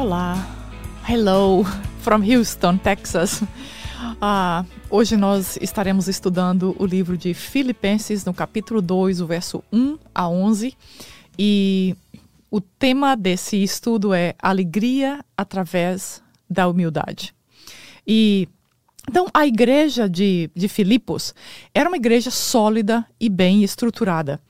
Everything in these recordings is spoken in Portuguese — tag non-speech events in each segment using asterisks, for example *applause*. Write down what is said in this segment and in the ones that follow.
Olá, hello from Houston, Texas. Ah, hoje nós estaremos estudando o livro de Filipenses, no capítulo 2, o verso 1 a 11. E o tema desse estudo é alegria através da humildade. E então, a igreja de, de Filipos era uma igreja sólida e bem estruturada,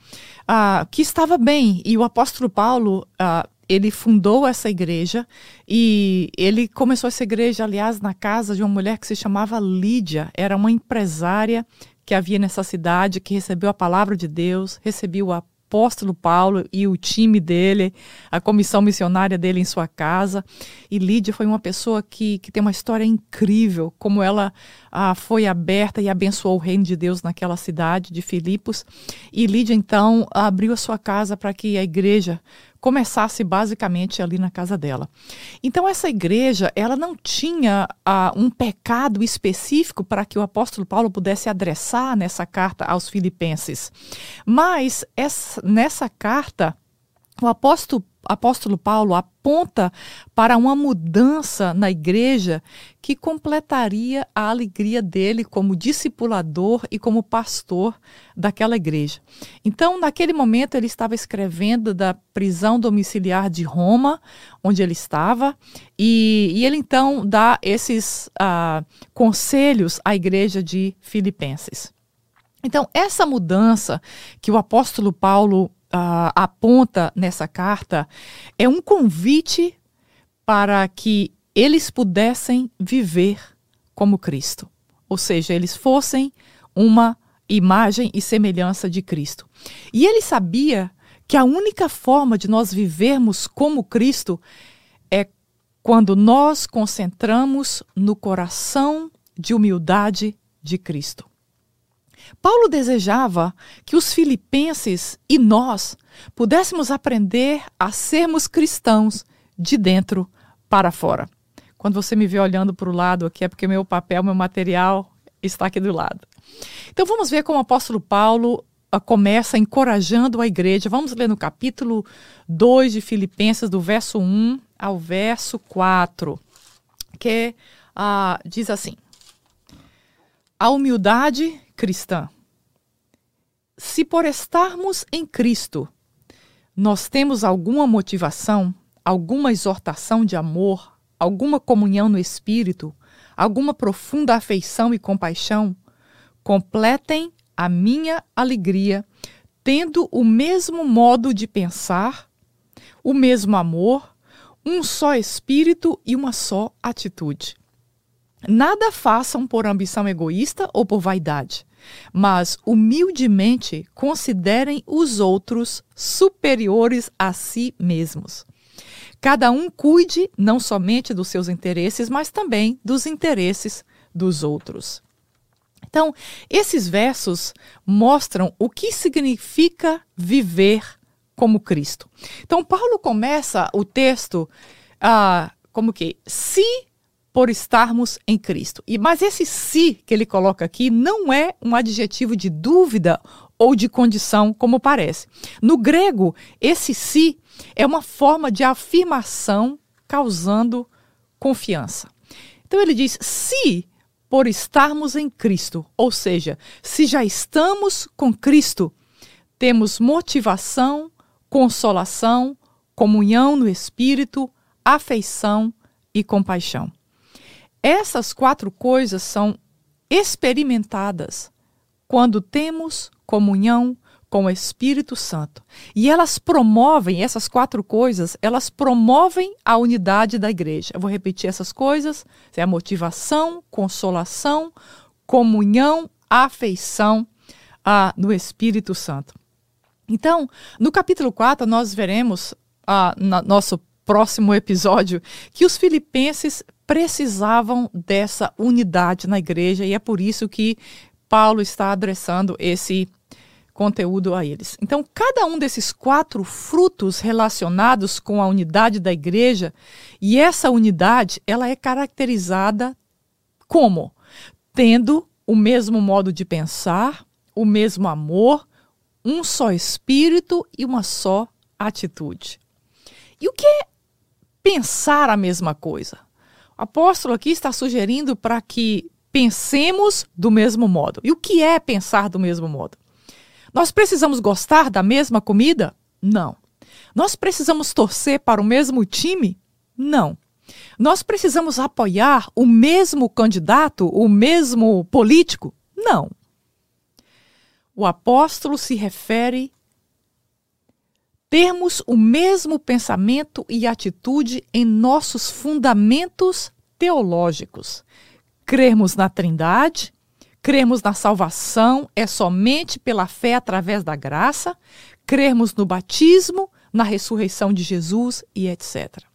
uh, que estava bem. E o apóstolo Paulo, uh, ele fundou essa igreja e ele começou essa igreja, aliás, na casa de uma mulher que se chamava Lídia. Era uma empresária que havia nessa cidade, que recebeu a palavra de Deus, recebeu a apóstolo Paulo e o time dele, a comissão missionária dele em sua casa. E Lídia foi uma pessoa que, que tem uma história incrível, como ela ah, foi aberta e abençoou o reino de Deus naquela cidade de Filipos. E Lídia, então, abriu a sua casa para que a igreja começasse basicamente ali na casa dela. Então essa igreja, ela não tinha uh, um pecado específico para que o apóstolo Paulo pudesse adressar nessa carta aos filipenses. Mas essa, nessa carta, o apóstolo apóstolo Paulo aponta para uma mudança na igreja que completaria a alegria dele como discipulador e como pastor daquela igreja. Então, naquele momento, ele estava escrevendo da prisão domiciliar de Roma, onde ele estava, e, e ele então dá esses uh, conselhos à igreja de Filipenses. Então, essa mudança que o apóstolo Paulo uh, aponta nessa carta é um convite para que eles pudessem viver como Cristo. Ou seja, eles fossem uma imagem e semelhança de Cristo. E ele sabia que a única forma de nós vivermos como Cristo é quando nós concentramos no coração de humildade de Cristo. Paulo desejava que os filipenses e nós pudéssemos aprender a sermos cristãos de dentro para fora. Quando você me vê olhando para o lado aqui, é porque meu papel, meu material está aqui do lado. Então vamos ver como o apóstolo Paulo uh, começa encorajando a igreja. Vamos ler no capítulo 2 de Filipenses, do verso 1 ao verso 4, que uh, diz assim: A humildade cristã. Se por estarmos em Cristo, nós temos alguma motivação, alguma exortação de amor, alguma comunhão no espírito, alguma profunda afeição e compaixão, completem a minha alegria, tendo o mesmo modo de pensar, o mesmo amor, um só espírito e uma só atitude. Nada façam por ambição egoísta ou por vaidade mas humildemente considerem os outros superiores a si mesmos. Cada um cuide não somente dos seus interesses, mas também dos interesses dos outros. Então, esses versos mostram o que significa viver como Cristo. Então, Paulo começa o texto uh, como que se por estarmos em Cristo. E mas esse se que ele coloca aqui não é um adjetivo de dúvida ou de condição, como parece. No grego, esse se é uma forma de afirmação causando confiança. Então ele diz: se por estarmos em Cristo, ou seja, se já estamos com Cristo, temos motivação, consolação, comunhão no espírito, afeição e compaixão. Essas quatro coisas são experimentadas quando temos comunhão com o Espírito Santo. E elas promovem, essas quatro coisas, elas promovem a unidade da igreja. Eu vou repetir essas coisas: é a motivação, consolação, comunhão, afeição ah, no Espírito Santo. Então, no capítulo 4, nós veremos, ah, no nosso próximo episódio, que os filipenses precisavam dessa unidade na igreja e é por isso que Paulo está adressando esse conteúdo a eles. Então, cada um desses quatro frutos relacionados com a unidade da igreja, e essa unidade, ela é caracterizada como tendo o mesmo modo de pensar, o mesmo amor, um só espírito e uma só atitude. E o que pensar a mesma coisa. O apóstolo aqui está sugerindo para que pensemos do mesmo modo. E o que é pensar do mesmo modo? Nós precisamos gostar da mesma comida? Não. Nós precisamos torcer para o mesmo time? Não. Nós precisamos apoiar o mesmo candidato, o mesmo político? Não. O apóstolo se refere termos o mesmo pensamento e atitude em nossos fundamentos teológicos. Crermos na Trindade, crermos na salvação é somente pela fé através da graça, crermos no batismo, na ressurreição de Jesus e etc.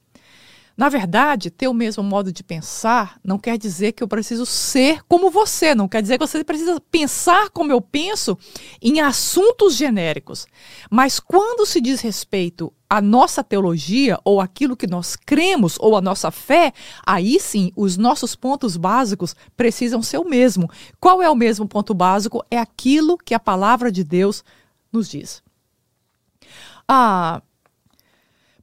Na verdade, ter o mesmo modo de pensar não quer dizer que eu preciso ser como você, não quer dizer que você precisa pensar como eu penso em assuntos genéricos. Mas quando se diz respeito à nossa teologia, ou aquilo que nós cremos, ou a nossa fé, aí sim os nossos pontos básicos precisam ser o mesmo. Qual é o mesmo ponto básico? É aquilo que a palavra de Deus nos diz. Ah,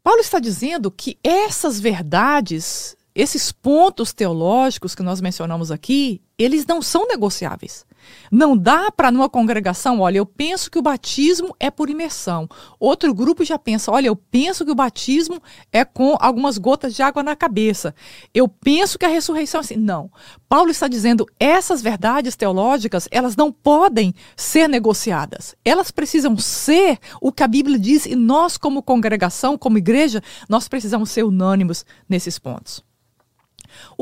Paulo está dizendo que essas verdades, esses pontos teológicos que nós mencionamos aqui, eles não são negociáveis. Não dá para numa congregação, olha, eu penso que o batismo é por imersão. Outro grupo já pensa, olha, eu penso que o batismo é com algumas gotas de água na cabeça. Eu penso que a ressurreição é assim. Não. Paulo está dizendo, essas verdades teológicas, elas não podem ser negociadas. Elas precisam ser o que a Bíblia diz e nós como congregação, como igreja, nós precisamos ser unânimos nesses pontos.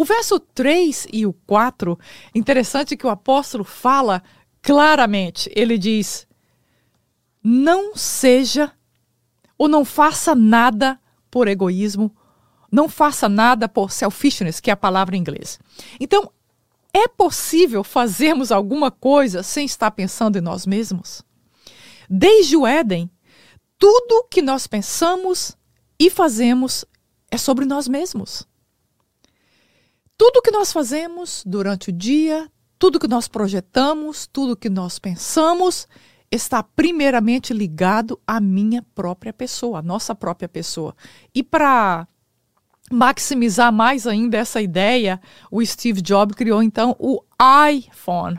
O verso 3 e o 4, interessante que o apóstolo fala claramente. Ele diz: Não seja ou não faça nada por egoísmo, não faça nada por selfishness, que é a palavra em inglês. Então, é possível fazermos alguma coisa sem estar pensando em nós mesmos? Desde o Éden, tudo que nós pensamos e fazemos é sobre nós mesmos. Tudo que nós fazemos durante o dia, tudo que nós projetamos, tudo que nós pensamos, está primeiramente ligado à minha própria pessoa, à nossa própria pessoa. E para maximizar mais ainda essa ideia, o Steve Jobs criou então o iPhone,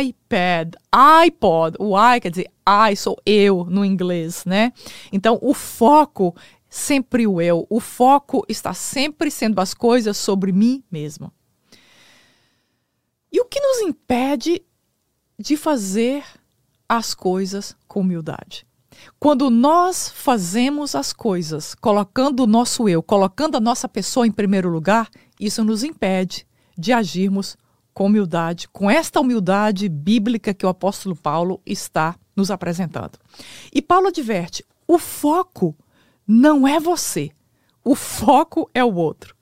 iPad, iPod. O i quer dizer I sou eu no inglês, né? Então o foco sempre o eu. O foco está sempre sendo as coisas sobre mim mesmo. E o que nos impede de fazer as coisas com humildade? Quando nós fazemos as coisas colocando o nosso eu, colocando a nossa pessoa em primeiro lugar, isso nos impede de agirmos com humildade, com esta humildade bíblica que o apóstolo Paulo está nos apresentando. E Paulo adverte: o foco não é você. O foco é o outro.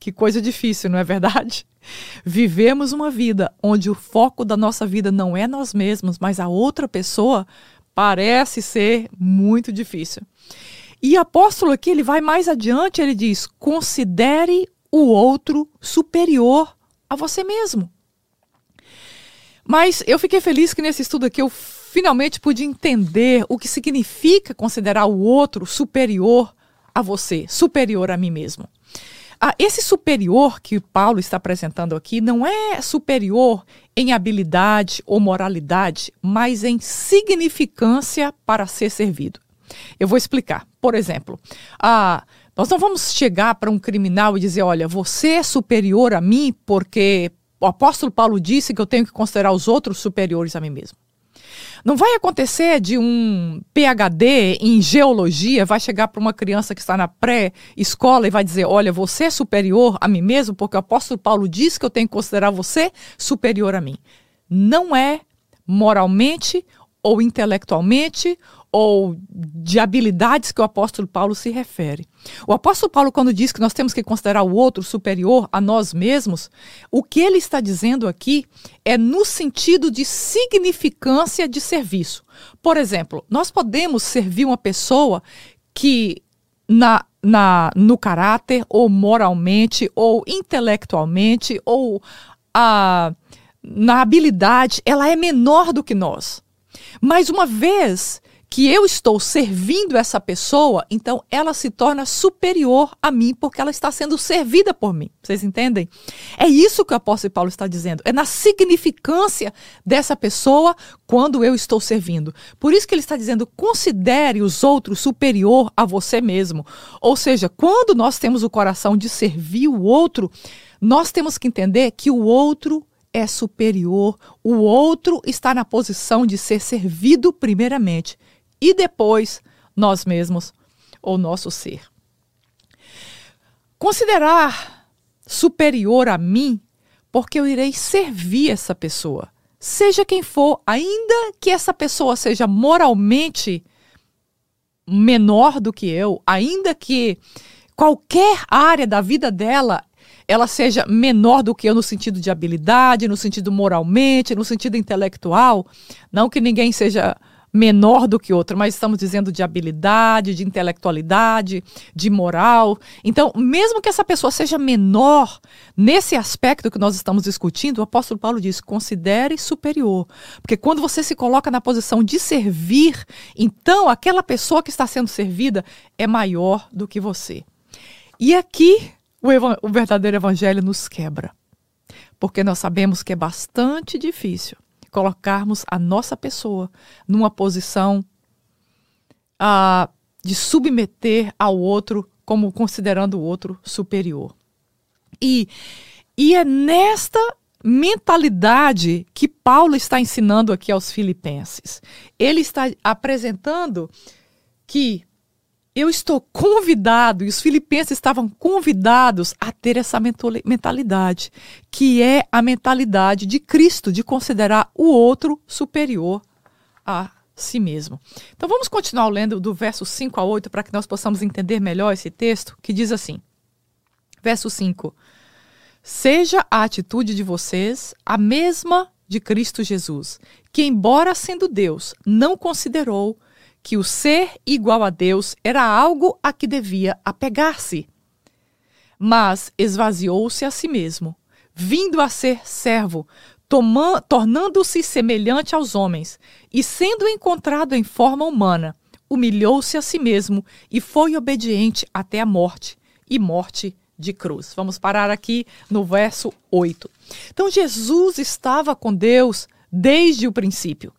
Que coisa difícil, não é verdade? *laughs* Vivemos uma vida onde o foco da nossa vida não é nós mesmos, mas a outra pessoa, parece ser muito difícil. E apóstolo aqui, ele vai mais adiante, ele diz: considere o outro superior a você mesmo. Mas eu fiquei feliz que nesse estudo aqui eu finalmente pude entender o que significa considerar o outro superior a você, superior a mim mesmo. Ah, esse superior que Paulo está apresentando aqui não é superior em habilidade ou moralidade, mas em significância para ser servido. Eu vou explicar. Por exemplo, ah, nós não vamos chegar para um criminal e dizer: olha, você é superior a mim porque o apóstolo Paulo disse que eu tenho que considerar os outros superiores a mim mesmo. Não vai acontecer de um PhD em geologia vai chegar para uma criança que está na pré-escola e vai dizer: Olha, você é superior a mim mesmo, porque o apóstolo Paulo diz que eu tenho que considerar você superior a mim. Não é moralmente ou intelectualmente ou de habilidades que o apóstolo Paulo se refere. O apóstolo Paulo, quando diz que nós temos que considerar o outro superior a nós mesmos, o que ele está dizendo aqui é no sentido de significância de serviço. Por exemplo, nós podemos servir uma pessoa que na, na, no caráter, ou moralmente, ou intelectualmente, ou a, na habilidade, ela é menor do que nós. Mas uma vez que eu estou servindo essa pessoa, então ela se torna superior a mim porque ela está sendo servida por mim. Vocês entendem? É isso que o apóstolo Paulo está dizendo. É na significância dessa pessoa quando eu estou servindo. Por isso que ele está dizendo: considere os outros superior a você mesmo. Ou seja, quando nós temos o coração de servir o outro, nós temos que entender que o outro é superior, o outro está na posição de ser servido primeiramente e depois nós mesmos ou nosso ser. Considerar superior a mim, porque eu irei servir essa pessoa, seja quem for, ainda que essa pessoa seja moralmente menor do que eu, ainda que qualquer área da vida dela ela seja menor do que eu no sentido de habilidade, no sentido moralmente, no sentido intelectual, não que ninguém seja menor do que outra, mas estamos dizendo de habilidade, de intelectualidade, de moral. Então, mesmo que essa pessoa seja menor nesse aspecto que nós estamos discutindo, o apóstolo Paulo diz: considere superior. Porque quando você se coloca na posição de servir, então aquela pessoa que está sendo servida é maior do que você. E aqui o, o verdadeiro evangelho nos quebra. Porque nós sabemos que é bastante difícil colocarmos a nossa pessoa numa posição uh, de submeter ao outro como considerando o outro superior. E, e é nesta mentalidade que Paulo está ensinando aqui aos filipenses. Ele está apresentando que eu estou convidado, e os filipenses estavam convidados a ter essa mentalidade, que é a mentalidade de Cristo, de considerar o outro superior a si mesmo. Então vamos continuar lendo do verso 5 a 8 para que nós possamos entender melhor esse texto, que diz assim: Verso 5: Seja a atitude de vocês a mesma de Cristo Jesus, que, embora sendo Deus, não considerou que o ser igual a Deus era algo a que devia apegar-se. Mas esvaziou-se a si mesmo, vindo a ser servo, tornando-se semelhante aos homens, e sendo encontrado em forma humana, humilhou-se a si mesmo e foi obediente até a morte e morte de cruz. Vamos parar aqui no verso 8. Então, Jesus estava com Deus desde o princípio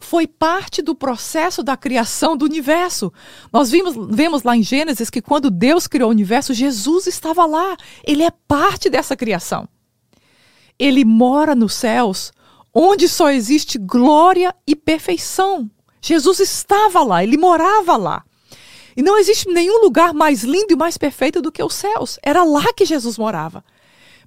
foi parte do processo da criação do universo. Nós vimos, vemos lá em Gênesis que quando Deus criou o universo, Jesus estava lá. Ele é parte dessa criação. Ele mora nos céus, onde só existe glória e perfeição. Jesus estava lá, ele morava lá. E não existe nenhum lugar mais lindo e mais perfeito do que os céus. Era lá que Jesus morava.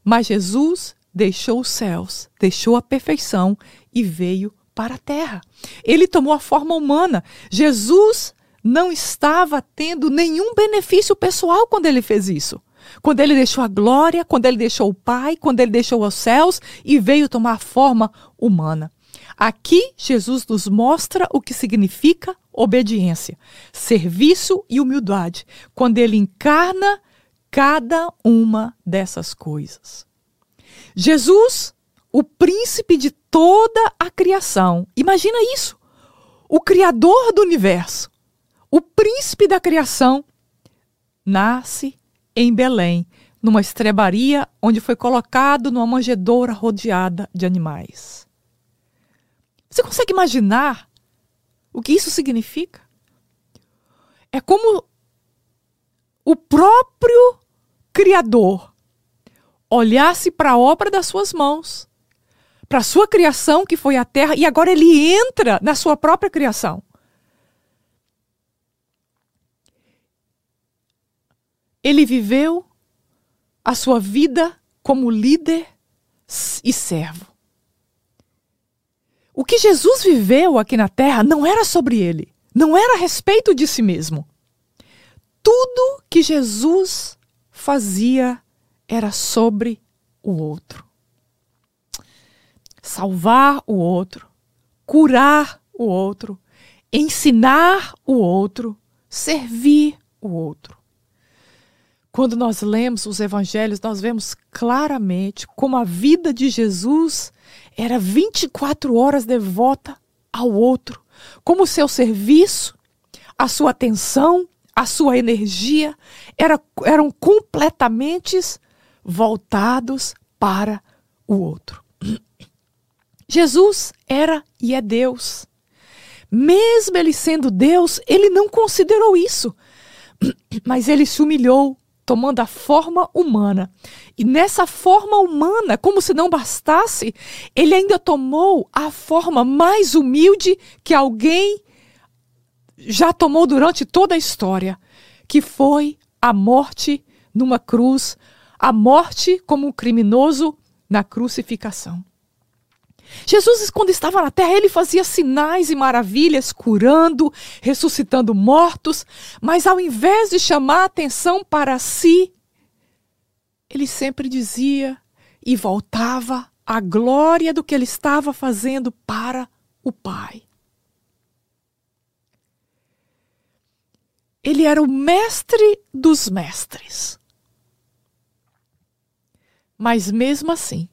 Mas Jesus deixou os céus, deixou a perfeição e veio para a terra. Ele tomou a forma humana. Jesus não estava tendo nenhum benefício pessoal quando ele fez isso. Quando ele deixou a glória, quando ele deixou o Pai, quando ele deixou os céus e veio tomar forma humana. Aqui, Jesus nos mostra o que significa obediência, serviço e humildade, quando ele encarna cada uma dessas coisas. Jesus o príncipe de toda a criação. Imagina isso. O criador do universo, o príncipe da criação, nasce em Belém, numa estrebaria onde foi colocado numa manjedoura rodeada de animais. Você consegue imaginar o que isso significa? É como o próprio Criador olhasse para a obra das suas mãos para sua criação, que foi a terra, e agora ele entra na sua própria criação. Ele viveu a sua vida como líder e servo. O que Jesus viveu aqui na terra não era sobre ele, não era a respeito de si mesmo. Tudo que Jesus fazia era sobre o outro salvar o outro, curar o outro, ensinar o outro, servir o outro. Quando nós lemos os evangelhos, nós vemos claramente como a vida de Jesus era 24 horas devota ao outro, como o seu serviço, a sua atenção, a sua energia era, eram completamente voltados para o outro. Jesus era e é Deus. Mesmo ele sendo Deus, ele não considerou isso. *clears throat* Mas ele se humilhou, tomando a forma humana. E nessa forma humana, como se não bastasse, ele ainda tomou a forma mais humilde que alguém já tomou durante toda a história, que foi a morte numa cruz, a morte como um criminoso na crucificação. Jesus, quando estava na terra, ele fazia sinais e maravilhas, curando, ressuscitando mortos, mas ao invés de chamar a atenção para si, ele sempre dizia e voltava à glória do que ele estava fazendo para o Pai. Ele era o mestre dos mestres. Mas mesmo assim,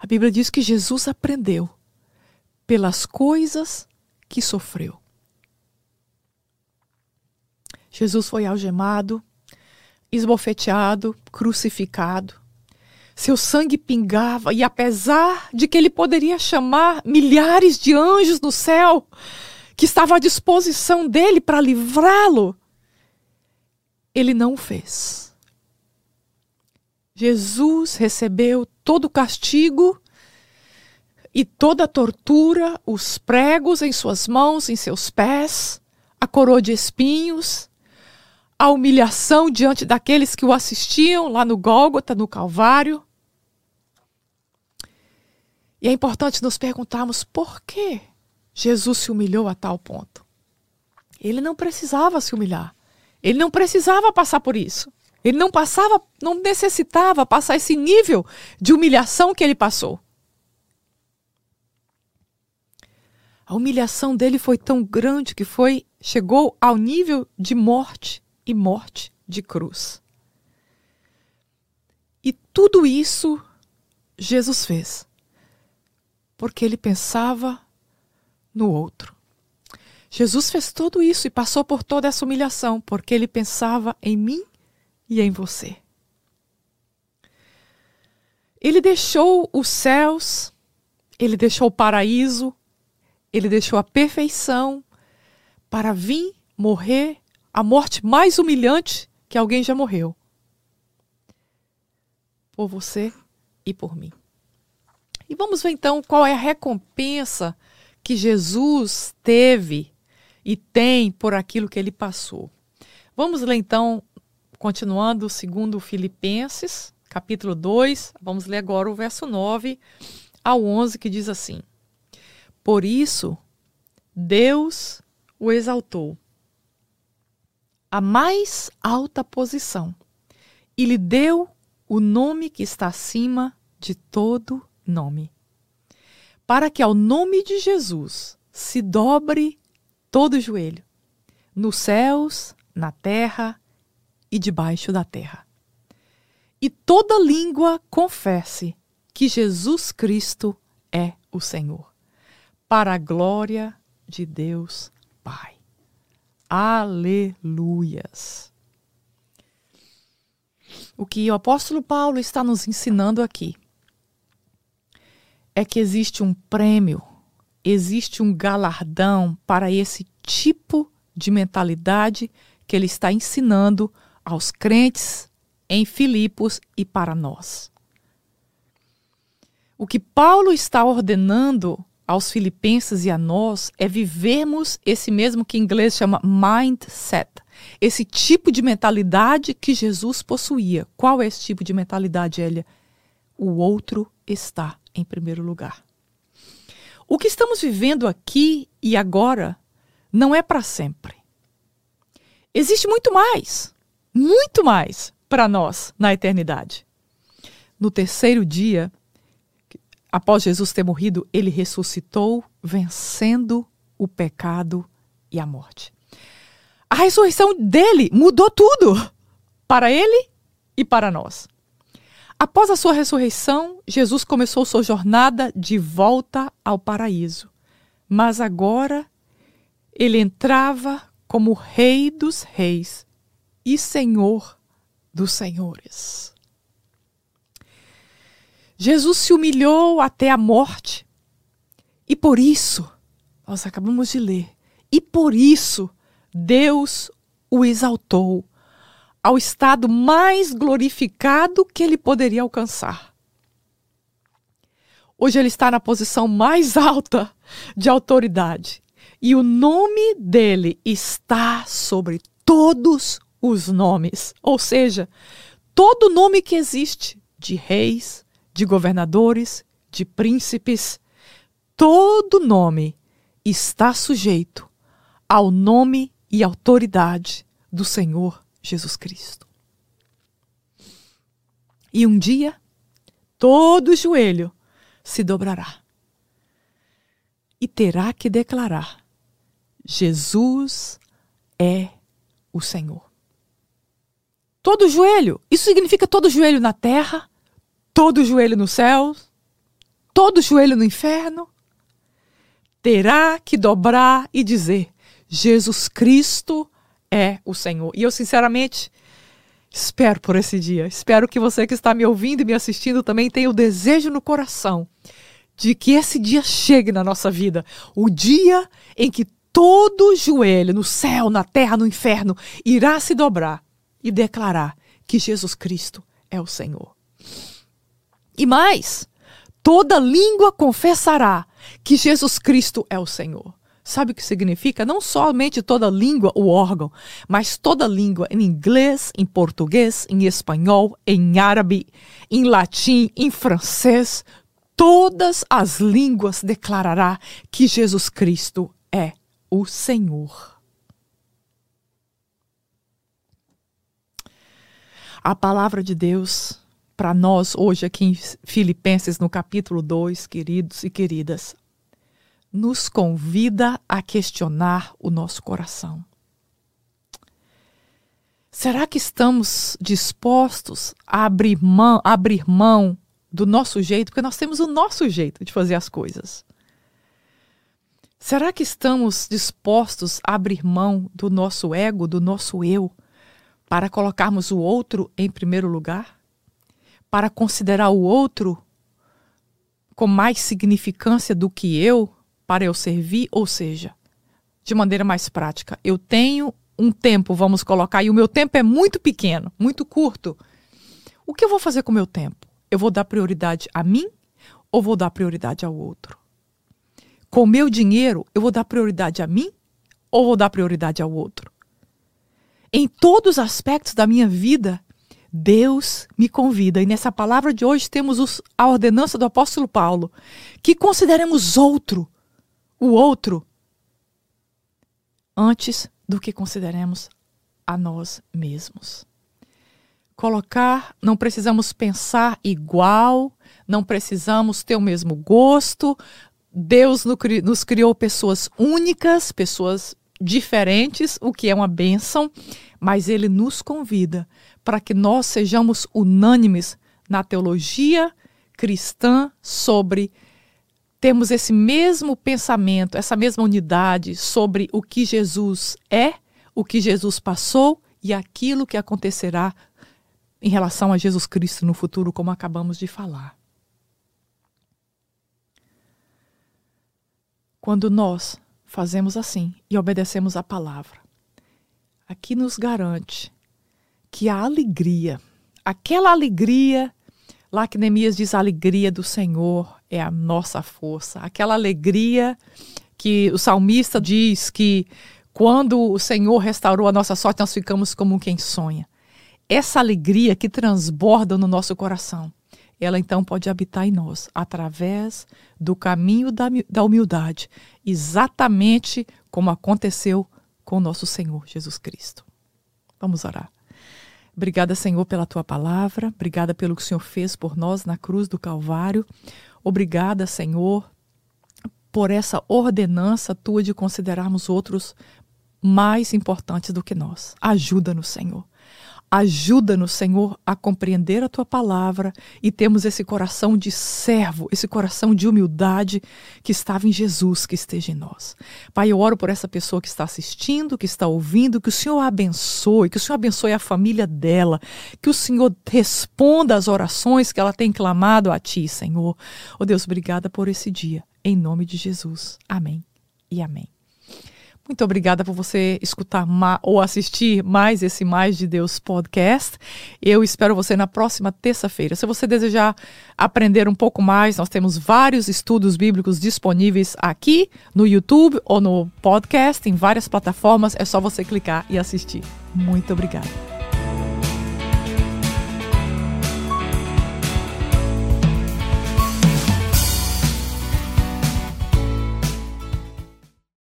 a Bíblia diz que Jesus aprendeu pelas coisas que sofreu. Jesus foi algemado, esbofeteado, crucificado. Seu sangue pingava, e apesar de que ele poderia chamar milhares de anjos no céu, que estavam à disposição dele para livrá-lo, ele não o fez. Jesus recebeu todo o castigo e toda a tortura, os pregos em suas mãos, em seus pés, a coroa de espinhos, a humilhação diante daqueles que o assistiam lá no Gólgota, no Calvário. E é importante nos perguntarmos por que Jesus se humilhou a tal ponto. Ele não precisava se humilhar. Ele não precisava passar por isso. Ele não passava, não necessitava passar esse nível de humilhação que ele passou. A humilhação dele foi tão grande que foi chegou ao nível de morte e morte de cruz. E tudo isso Jesus fez porque ele pensava no outro. Jesus fez tudo isso e passou por toda essa humilhação porque ele pensava em mim e em você. Ele deixou os céus, ele deixou o paraíso, ele deixou a perfeição para vir morrer a morte mais humilhante que alguém já morreu. Por você e por mim. E vamos ver então qual é a recompensa que Jesus teve e tem por aquilo que ele passou. Vamos ler então continuando segundo Filipenses, capítulo 2, vamos ler agora o verso 9 ao 11, que diz assim: Por isso, Deus o exaltou a mais alta posição e lhe deu o nome que está acima de todo nome, para que ao nome de Jesus se dobre todo joelho, nos céus, na terra e debaixo da terra. E toda língua confesse que Jesus Cristo é o Senhor, para a glória de Deus Pai. Aleluias. O que o apóstolo Paulo está nos ensinando aqui é que existe um prêmio, existe um galardão para esse tipo de mentalidade que ele está ensinando aos crentes em Filipos e para nós. O que Paulo está ordenando aos filipenses e a nós é vivermos esse mesmo que em inglês chama mindset, esse tipo de mentalidade que Jesus possuía. Qual é esse tipo de mentalidade, Elia? O outro está em primeiro lugar. O que estamos vivendo aqui e agora não é para sempre. Existe muito mais muito mais para nós na eternidade. No terceiro dia, após Jesus ter morrido, ele ressuscitou, vencendo o pecado e a morte. A ressurreição dele mudou tudo para ele e para nós. Após a sua ressurreição, Jesus começou sua jornada de volta ao paraíso. Mas agora ele entrava como Rei dos Reis e Senhor dos Senhores. Jesus se humilhou até a morte e por isso, nós acabamos de ler, e por isso Deus o exaltou ao estado mais glorificado que ele poderia alcançar. Hoje ele está na posição mais alta de autoridade e o nome dele está sobre todos os nomes, ou seja, todo nome que existe de reis, de governadores, de príncipes, todo nome está sujeito ao nome e autoridade do Senhor Jesus Cristo. E um dia, todo joelho se dobrará e terá que declarar: Jesus é o Senhor. Todo joelho, isso significa todo joelho na terra, todo joelho no céu, todo joelho no inferno, terá que dobrar e dizer: Jesus Cristo é o Senhor. E eu, sinceramente, espero por esse dia. Espero que você que está me ouvindo e me assistindo também tenha o desejo no coração de que esse dia chegue na nossa vida. O dia em que todo joelho, no céu, na terra, no inferno, irá se dobrar e declarar que Jesus Cristo é o Senhor. E mais, toda língua confessará que Jesus Cristo é o Senhor. Sabe o que significa? Não somente toda língua, o órgão, mas toda língua em inglês, em português, em espanhol, em árabe, em latim, em francês, todas as línguas declarará que Jesus Cristo é o Senhor. A palavra de Deus para nós hoje aqui em Filipenses no capítulo 2, queridos e queridas, nos convida a questionar o nosso coração. Será que estamos dispostos a abrir mão, abrir mão do nosso jeito? Porque nós temos o nosso jeito de fazer as coisas. Será que estamos dispostos a abrir mão do nosso ego, do nosso eu, para colocarmos o outro em primeiro lugar? Para considerar o outro com mais significância do que eu? para eu servir, ou seja, de maneira mais prática, eu tenho um tempo, vamos colocar, e o meu tempo é muito pequeno, muito curto. O que eu vou fazer com o meu tempo? Eu vou dar prioridade a mim ou vou dar prioridade ao outro? Com o meu dinheiro, eu vou dar prioridade a mim ou vou dar prioridade ao outro? Em todos os aspectos da minha vida, Deus me convida, e nessa palavra de hoje temos os, a ordenança do apóstolo Paulo, que consideremos outro o outro antes do que consideremos a nós mesmos. Colocar, não precisamos pensar igual, não precisamos ter o mesmo gosto. Deus nos criou pessoas únicas, pessoas diferentes, o que é uma bênção, mas Ele nos convida para que nós sejamos unânimes na teologia cristã sobre temos esse mesmo pensamento, essa mesma unidade sobre o que Jesus é, o que Jesus passou e aquilo que acontecerá em relação a Jesus Cristo no futuro, como acabamos de falar. Quando nós fazemos assim e obedecemos a palavra, aqui nos garante que a alegria, aquela alegria Lá que Neemias diz: a alegria do Senhor é a nossa força. Aquela alegria que o salmista diz que quando o Senhor restaurou a nossa sorte, nós ficamos como quem sonha. Essa alegria que transborda no nosso coração, ela então pode habitar em nós através do caminho da humildade, exatamente como aconteceu com nosso Senhor Jesus Cristo. Vamos orar. Obrigada, Senhor, pela tua palavra. Obrigada pelo que o Senhor fez por nós na cruz do Calvário. Obrigada, Senhor, por essa ordenança tua de considerarmos outros mais importantes do que nós. Ajuda-nos, Senhor, Ajuda-nos, Senhor, a compreender a tua palavra e temos esse coração de servo, esse coração de humildade que estava em Jesus, que esteja em nós. Pai, eu oro por essa pessoa que está assistindo, que está ouvindo, que o Senhor a abençoe, que o Senhor abençoe a família dela, que o Senhor responda às orações que ela tem clamado a ti, Senhor. Oh Deus, obrigada por esse dia. Em nome de Jesus. Amém e amém. Muito obrigada por você escutar ou assistir mais esse Mais de Deus podcast. Eu espero você na próxima terça-feira. Se você desejar aprender um pouco mais, nós temos vários estudos bíblicos disponíveis aqui no YouTube ou no podcast, em várias plataformas. É só você clicar e assistir. Muito obrigada.